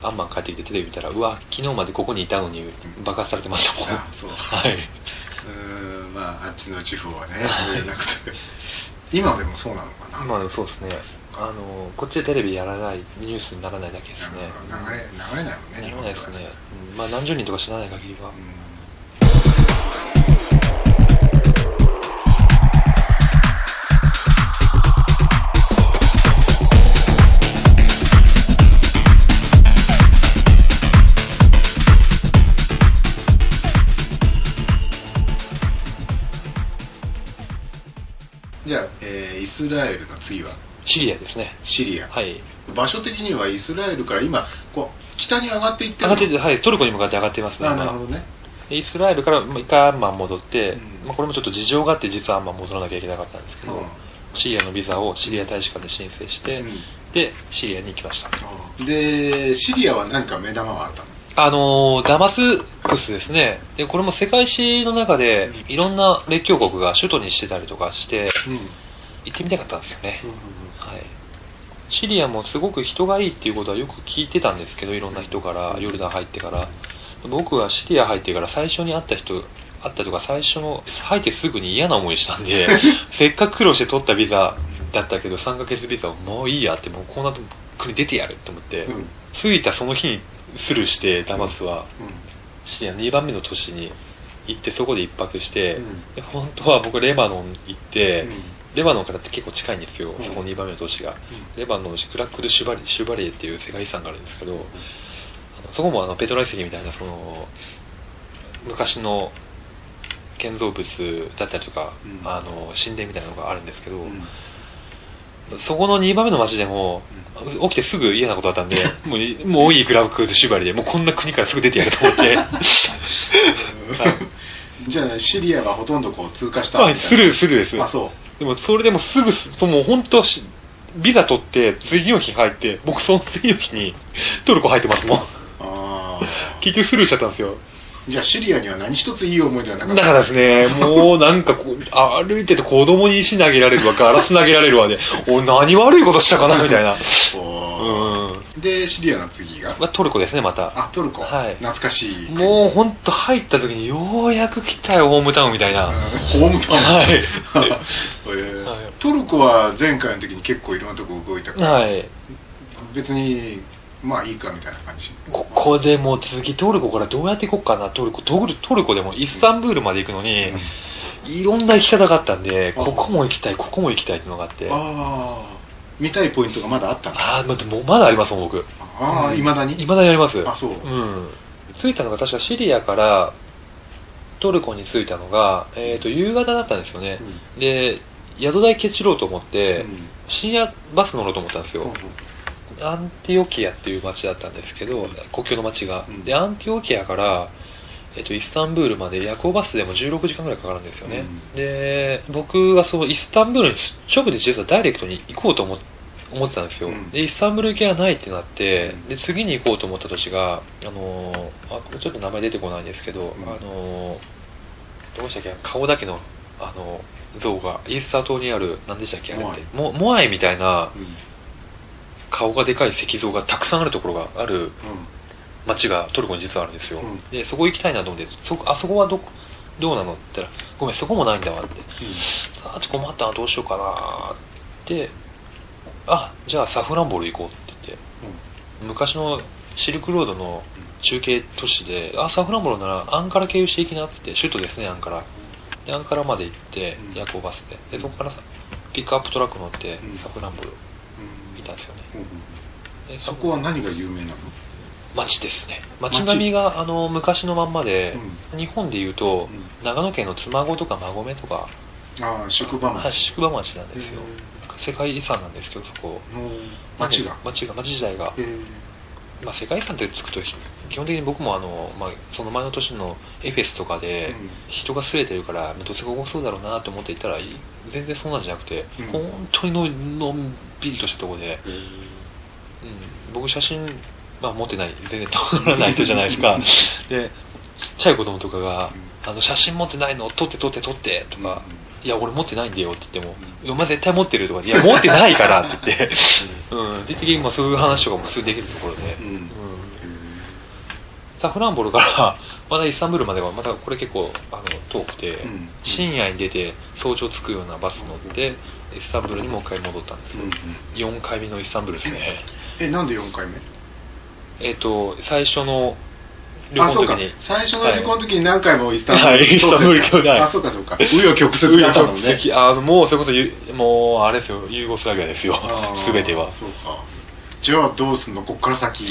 アンマン帰ってきてテレビ見たら、うわ、昨日までここにいたのに爆発されてましたもん。あそうはい。うんまああっちの地方はねはいなくて今でもそうなのかな今でもそうですね。あの、こっちでテレビやらない、ニュースにならないだけですね。流れ流れないもんね流れないですね。うんまあ何十人とか知らない限りは。うんスラエルの次は？シリア。ですね。シリア、はい。場所的にはイスラエルから今こう北に上がっていってるの？上がってて、はい、トルコに向かって上がってますね、あ今。なるほどね。でイスラエルからまあ一回アンマン戻って、うん。まあ、これもちょっと事情があって実はアンマン戻らなきゃいけなかったんですけど、うん。シリアのビザをシリア大使館で申請して、うん。で、シリアに行きました。でシリアは何か目玉があったの？あのーダマスクスですね。で、これも世界史の中で、いろんな列強国が首都にしてたりとかして、行ってみたかったんですよね。はい。シリアもすごく人がいいっていうことはよく聞いてたんですけど、いろんな人から、ヨルダン入ってから。僕はシリア入ってから最初に会った人、会ったとか最初の、入ってすぐに嫌な思いしたんで、せっかく苦労して取ったビザだったけど、3ヶ月ビザをもういいやって、もうこうな国出てやるって思って、うん。着いたその日にスルーして、ダマスは、シリア2番目の都市に行って、そこで一泊して、うん。で本当は僕レバノン行って、うんレバノンからって結構近いんですよ、うん。そこ2番目の都市が。レバノンのクラックル・シュバリシュバリエっていう世界遺産があるんですけど、あのそこもあのペトラ遺跡みたいなその昔の建造物だったりとか、うん。あの神殿みたいなのがあるんですけど、うん。そこの2番目の町でも、起きてすぐ嫌なことだったんで、もういもういいクラックル・シュバリエ、もうこんな国からすぐ出てやると思って、じゃあシリアはほとんどこう通過したはい、スルー、スルーです。あそうでもそれでもすぐす、もう本当し、ビザ取って、次の日入って、僕その次の日に トルコ入ってますもん。あ結局スルーしちゃったんですよ。ーじゃあシリアには何一ついい思い出はなかっただからですね、もうなんかこう、あ歩いてて子供に石投げられるわ、ガラス投げられるわで、お何悪いことしたかな、みたいな。でシリアの次が？まあ、トルコですね、また。あトルコ、はい。懐かしい。もうほんと入った時にようやく来たよ、ホームタウンみたいな。ホームタウン。はい。えー。はい。トルコは前回の時に結構いろんなとこ動いたから、はい。別にまあいいかみたいな感じ。ここでもう次トルコからどうやって行こうかな、トルコ。トルトルコでもイスタンブールまで行くのに、いろんな行き方があったんで、あ。ここも行きたい、ここも行きたいっていうのがあって。あ見たいポイントがまだあったんだあー、までもまだありますもん、僕。ああいまだに？未だにあります。あそううん。着いたのが確かシリアからトルコに着いたのが、えっ、と、夕方だったんですよね。で、宿代ケチろうと思って、深夜バス乗ろうと思ったんですよ。アンティオキアっていう街だったんですけど、国境の街が。うんで、アンティオキアから、えっと、イスタンブールまで夜行バスでも16時間ぐらいかかるんですよね。うん。で、僕がそのイスタンブールに直で実はダイレクトに行こうと思思ってたんですよ。うん。で、イスタンブール行きがないってなってうん、で、次に行こうと思った年が、あのーあ、これちょっと名前出てこないんですけど、ん。あのーどうしたっけ、顔だけの、あの、像が、イースター島にある、何でしたっけ、あれって。モモアイみたいなうん。顔がでかい石像がたくさんあるところがあるうん町がトルコに実はあるんですよ。うん。で、そこ行きたいなと思って、そこ、あそこはど、どうなのって言ったら、ごめん、そこもないんだわって。あと困ったな、どうしようかなって、あ、じゃあサフランボル行こうって言って、昔のシルクロードの中継都市で、あ、サフランボルならアンカラ経由していきなって言って、首都ですね、アンカラ。で、アンカラまで行ってうん、夜行バスで。で、そこからさピックアップトラック乗ってうん、サフランボル行ったんですよね。でそこは何が有名なの？町ですね。町並みが、あの、昔のまんまで、う日本で言うと、う長野県の妻籠とか馬込とか、ああ宿場はい、町宿場町なんですよ。世界遺産なんですけど、そこ。町が。町が、町自体が。まあ、世界遺産ってつくと、基本的に僕もあの、まあ、その前の年のエフェスとかでうん、人が擦れてるから、どうせここそうだろうなと思って行ったら、い全然そうなんじゃなくて、うん。本当にののんびりとしたところで、うん、僕写真、まあ、持ってない、全然撮らない人じゃないですか。で、ちっちゃい子供とかが、あの、写真持ってないの撮って撮って撮ってとか、いや、俺持ってないんだよって言っても、お前絶対持ってるとか、いや、持ってないからって言って、うん、で、的にまあそういう話とかも普通にできるところで、うん。うん。サフランボルからまだイスタンブールまではまたこれ結構あの遠くて、うん。深夜に出て早朝着くようなバス乗ってイスタンブールにもう一回戻ったんですうんよ、うん。4回目のイスタンブールですね。えなんで4回目？えっと最初の旅行の時に。最初の旅行の時に何回もイスタンブール。はいイスタンブールあそうかそうか。紆余曲折だったのね。あのもうそれこそゆもうあれですよユーゴスラビアですよ。あー全ては。そうか。じゃあどうすんの？こっから先。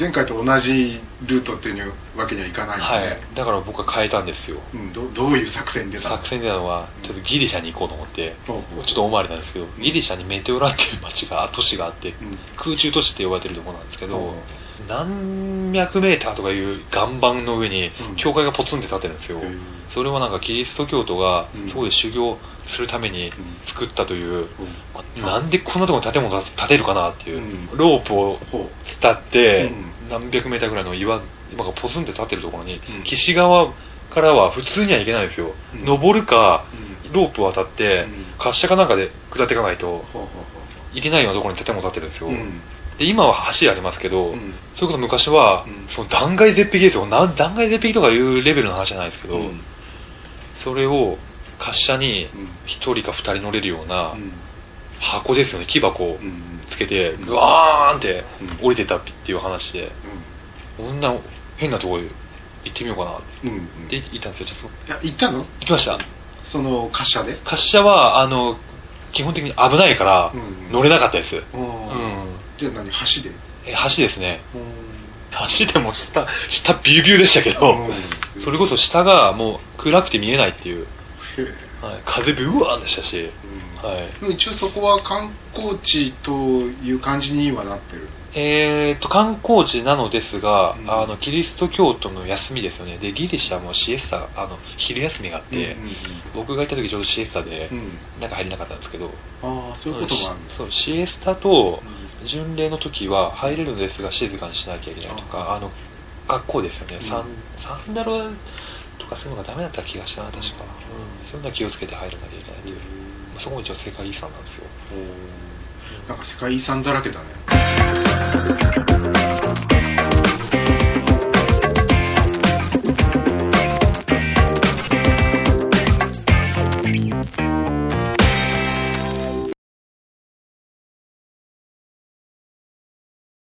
前回と同じルートっていうわけにはいかないのはで、い。だから僕は変えたんですよ。うん、どどういう作戦に出たの？作戦でたのはちょっとギリシャに行こうと思ってほうほう。ちょっと大回りなんですけどギリシャにメテオラっていう町が都市があってうん。空中都市って呼ばれてるところなんですけどほ何百メーターとかいう岩盤の上にうん。教会がポツンって立ってるんですよ。へー。それはなんかキリスト教徒がうん。そこで修行するために作ったといううん。なんでこんなところに建物建てるかなっていううん。ロープをほ伝ってうん。何百メーターぐらいの岩今がポツンって立ってるところにうん。岸側からは普通には行けないんですよ。うん。登るかうん。ロープを渡ってうん。滑車かなんかで下っていかないといけないようなところに建物建ってるんですよ。ううんで今は橋ありますけど、うん。それこそ昔は、うん。その断崖絶壁ですよな断崖絶壁とかいうレベルの話じゃないですけど、うん。それを滑車にうん。1人か2人乗れるようなうん。箱ですよね。木箱をうん。つけてうん。グワーンってうん。降りてたっていう話でこんな変なところ行ってみようかなって。言ったんですよ。ちょっといや行ったの？行きました。その滑車で？滑車はあの基本的に危ないからうん。乗れなかったです、うんじゃあ何橋でえ橋ですね。橋でも下下ビュービューでしたけど、うん。それこそ下がもう暗くて見えないっていう、はい、風ブワーでしたし、うん。はい、でも一応そこは観光地という感じにはなってる。えー、と観光地なのですが、うん。あのキリスト教徒の休みですよね。でギリシャもシエスタあの昼休みがあって、僕が行った時ちょうどシエスタでうん。うん中入れなかったんですけど、ああそういうこともあるそうシエスタと巡礼の時は入れるんですが静かにしなきゃいけないとかあの学校ですよね、うん。サンサンダルとかそういうのがダメだった気がしたな確か、うん。そういうのは気をつけて入らなきゃいけないという、まあそこも一応世界遺産なんですよ。なんか世界遺産だらけだね